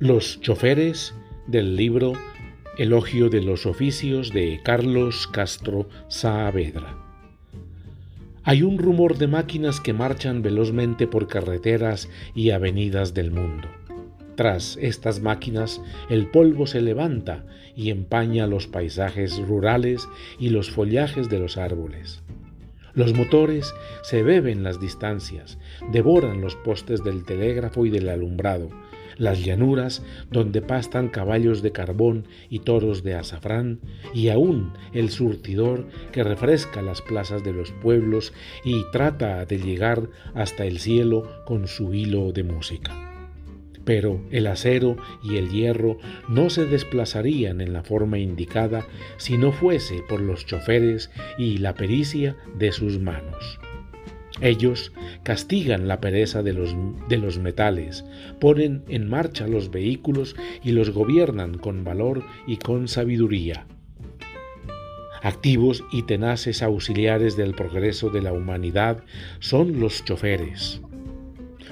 Los choferes del libro Elogio de los oficios de Carlos Castro Saavedra. Hay un rumor de máquinas que marchan velozmente por carreteras y avenidas del mundo. Tras estas máquinas el polvo se levanta y empaña los paisajes rurales y los follajes de los árboles. Los motores se beben las distancias, devoran los postes del telégrafo y del alumbrado, las llanuras donde pastan caballos de carbón y toros de azafrán, y aún el surtidor que refresca las plazas de los pueblos y trata de llegar hasta el cielo con su hilo de música. Pero el acero y el hierro no se desplazarían en la forma indicada si no fuese por los choferes y la pericia de sus manos. Ellos castigan la pereza de los, de los, metales, ponen en marcha los vehículos y los gobiernan con valor y con sabiduría. Activos y tenaces auxiliares del progreso de la humanidad son los choferes,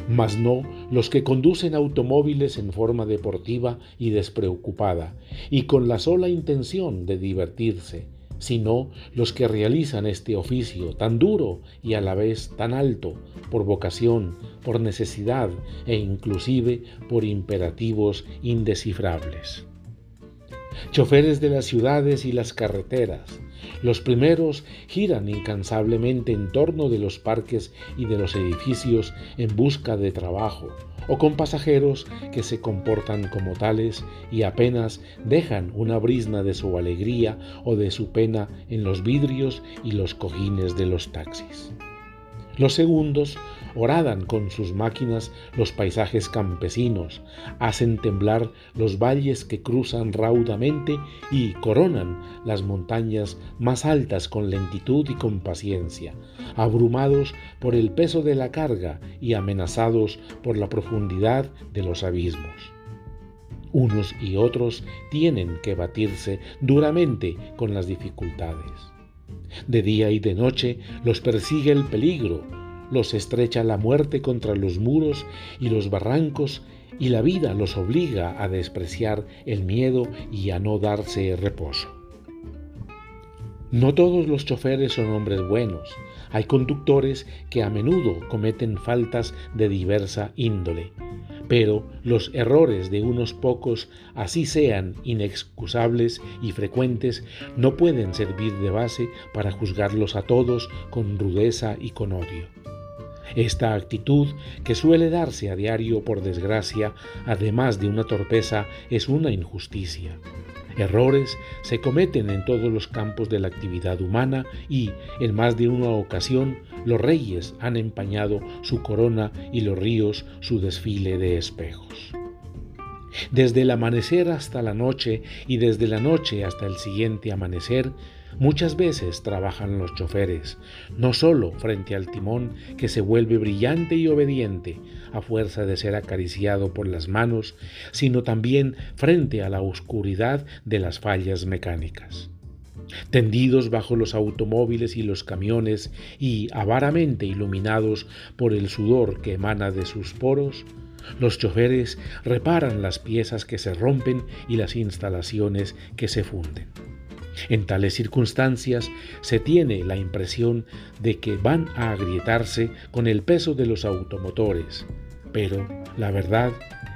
mas no los que conducen automóviles en forma deportiva y despreocupada, y con la sola intención de divertirse, sino los que realizan este oficio tan duro y a la vez tan alto, por vocación, por necesidad e inclusive por imperativos indescifrables. Choferes de las ciudades y las carreteras, los primeros giran incansablemente en torno de los parques y de los edificios en busca de trabajo, o con pasajeros que se comportan como tales y apenas dejan una brisna de su alegría o de su pena en los vidrios y los cojines de los taxis. Los segundos horadan con sus máquinas los paisajes campesinos, hacen temblar los valles que cruzan raudamente y coronan las montañas más altas con lentitud y con paciencia, abrumados por el peso de la carga y amenazados por la profundidad de los abismos. Unos y otros tienen que batirse duramente con las dificultades. De día y de noche los persigue el peligro, los estrecha la muerte contra los muros y los barrancos, y la vida los obliga a despreciar el miedo y a no darse reposo. No todos los choferes son hombres buenos. Hay conductores que a menudo cometen faltas de diversa índole, pero los errores de unos pocos, así sean inexcusables y frecuentes, no pueden servir de base para juzgarlos a todos con rudeza y con odio. Esta actitud, que suele darse a diario por desgracia, además de una torpeza, es una injusticia. Errores se cometen en todos los campos de la actividad humana y, en más de una ocasión, los reyes han empañado su corona y los ríos su desfile de espejos. Desde el amanecer hasta la noche y desde la noche hasta el siguiente amanecer, Muchas veces trabajan los choferes, no solo frente al timón que se vuelve brillante y obediente a fuerza de ser acariciado por las manos, sino también frente a la oscuridad de las fallas mecánicas. Tendidos bajo los automóviles y los camiones y avaramente iluminados por el sudor que emana de sus poros, los choferes reparan las piezas que se rompen y las instalaciones que se funden. En tales circunstancias se tiene la impresión de que van a agrietarse con el peso de los automotores, pero la verdad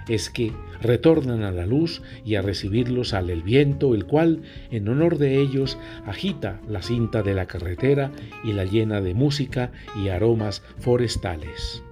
es que retornan a la luz y a recibirlos sale el viento, el cual, en honor de ellos, agita la cinta de la carretera y la llena de música y aromas forestales.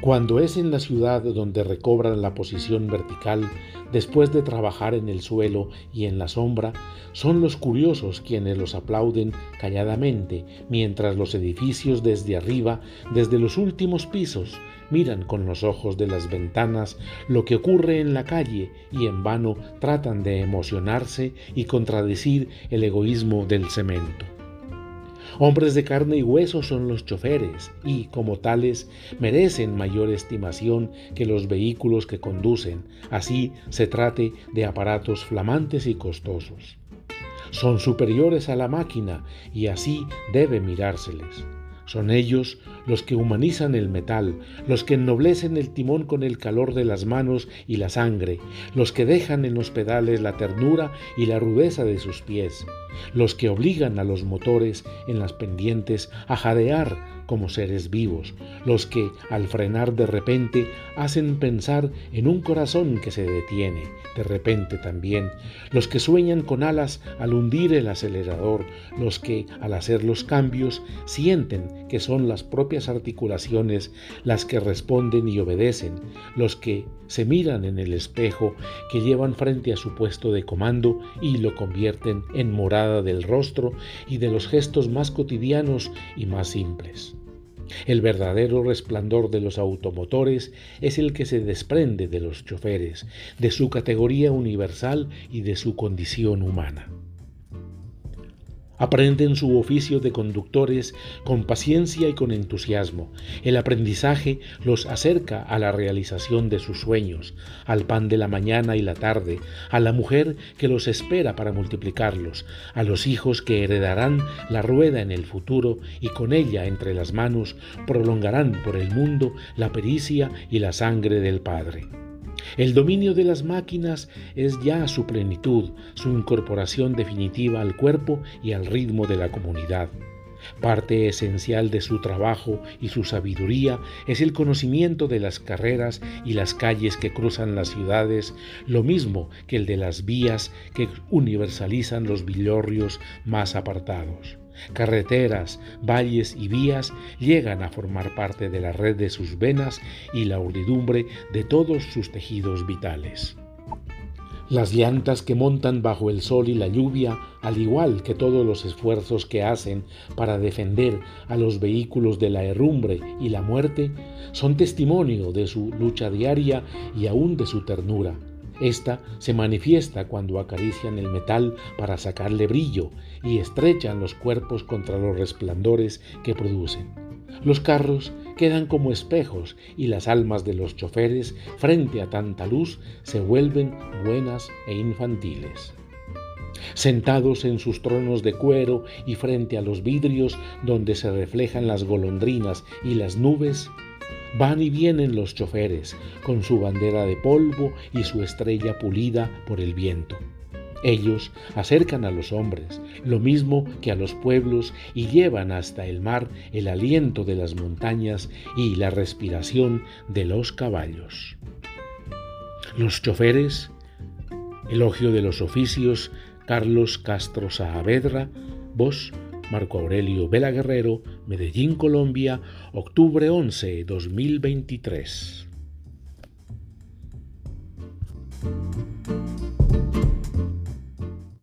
Cuando es en la ciudad donde recobran la posición vertical, después de trabajar en el suelo y en la sombra, son los curiosos quienes los aplauden calladamente, mientras los edificios desde arriba, desde los últimos pisos, miran con los ojos de las ventanas lo que ocurre en la calle y en vano tratan de emocionarse y contradecir el egoísmo del cemento. Hombres de carne y hueso son los choferes y, como tales, merecen mayor estimación que los vehículos que conducen, así se trate de aparatos flamantes y costosos. Son superiores a la máquina y así debe mirárseles. Son ellos los que humanizan el metal, los que ennoblecen el timón con el calor de las manos y la sangre, los que dejan en los pedales la ternura y la rudeza de sus pies, los que obligan a los motores en las pendientes a jadear como seres vivos, los que, al frenar de repente, hacen pensar en un corazón que se detiene, de repente también, los que sueñan con alas al hundir el acelerador, los que, al hacer los cambios, sienten que son las propias articulaciones las que responden y obedecen, los que se miran en el espejo que llevan frente a su puesto de comando y lo convierten en morada del rostro y de los gestos más cotidianos y más simples. El verdadero resplandor de los automotores es el que se desprende de los choferes, de su categoría universal y de su condición humana. Aprenden su oficio de conductores con paciencia y con entusiasmo. El aprendizaje los acerca a la realización de sus sueños, al pan de la mañana y la tarde, a la mujer que los espera para multiplicarlos, a los hijos que heredarán la rueda en el futuro y con ella entre las manos prolongarán por el mundo la pericia y la sangre del Padre. El dominio de las máquinas es ya su plenitud, su incorporación definitiva al cuerpo y al ritmo de la comunidad. Parte esencial de su trabajo y su sabiduría es el conocimiento de las carreras y las calles que cruzan las ciudades, lo mismo que el de las vías que universalizan los villorrios más apartados. Carreteras, valles y vías llegan a formar parte de la red de sus venas y la urdidumbre de todos sus tejidos vitales. Las llantas que montan bajo el sol y la lluvia, al igual que todos los esfuerzos que hacen para defender a los vehículos de la herrumbre y la muerte, son testimonio de su lucha diaria y aún de su ternura, esta se manifiesta cuando acarician el metal para sacarle brillo y estrechan los cuerpos contra los resplandores que producen. Los carros quedan como espejos y las almas de los choferes frente a tanta luz se vuelven buenas e infantiles. Sentados en sus tronos de cuero y frente a los vidrios donde se reflejan las golondrinas y las nubes, Van y vienen los choferes, con su bandera de polvo y su estrella pulida por el viento. Ellos acercan a los hombres, lo mismo que a los pueblos, y llevan hasta el mar el aliento de las montañas y la respiración de los caballos. Los choferes, elogio de los oficios, Carlos Castro Saavedra, voz Marco Aurelio Vela Guerrero, Medellín, Colombia, octubre 11, 2023.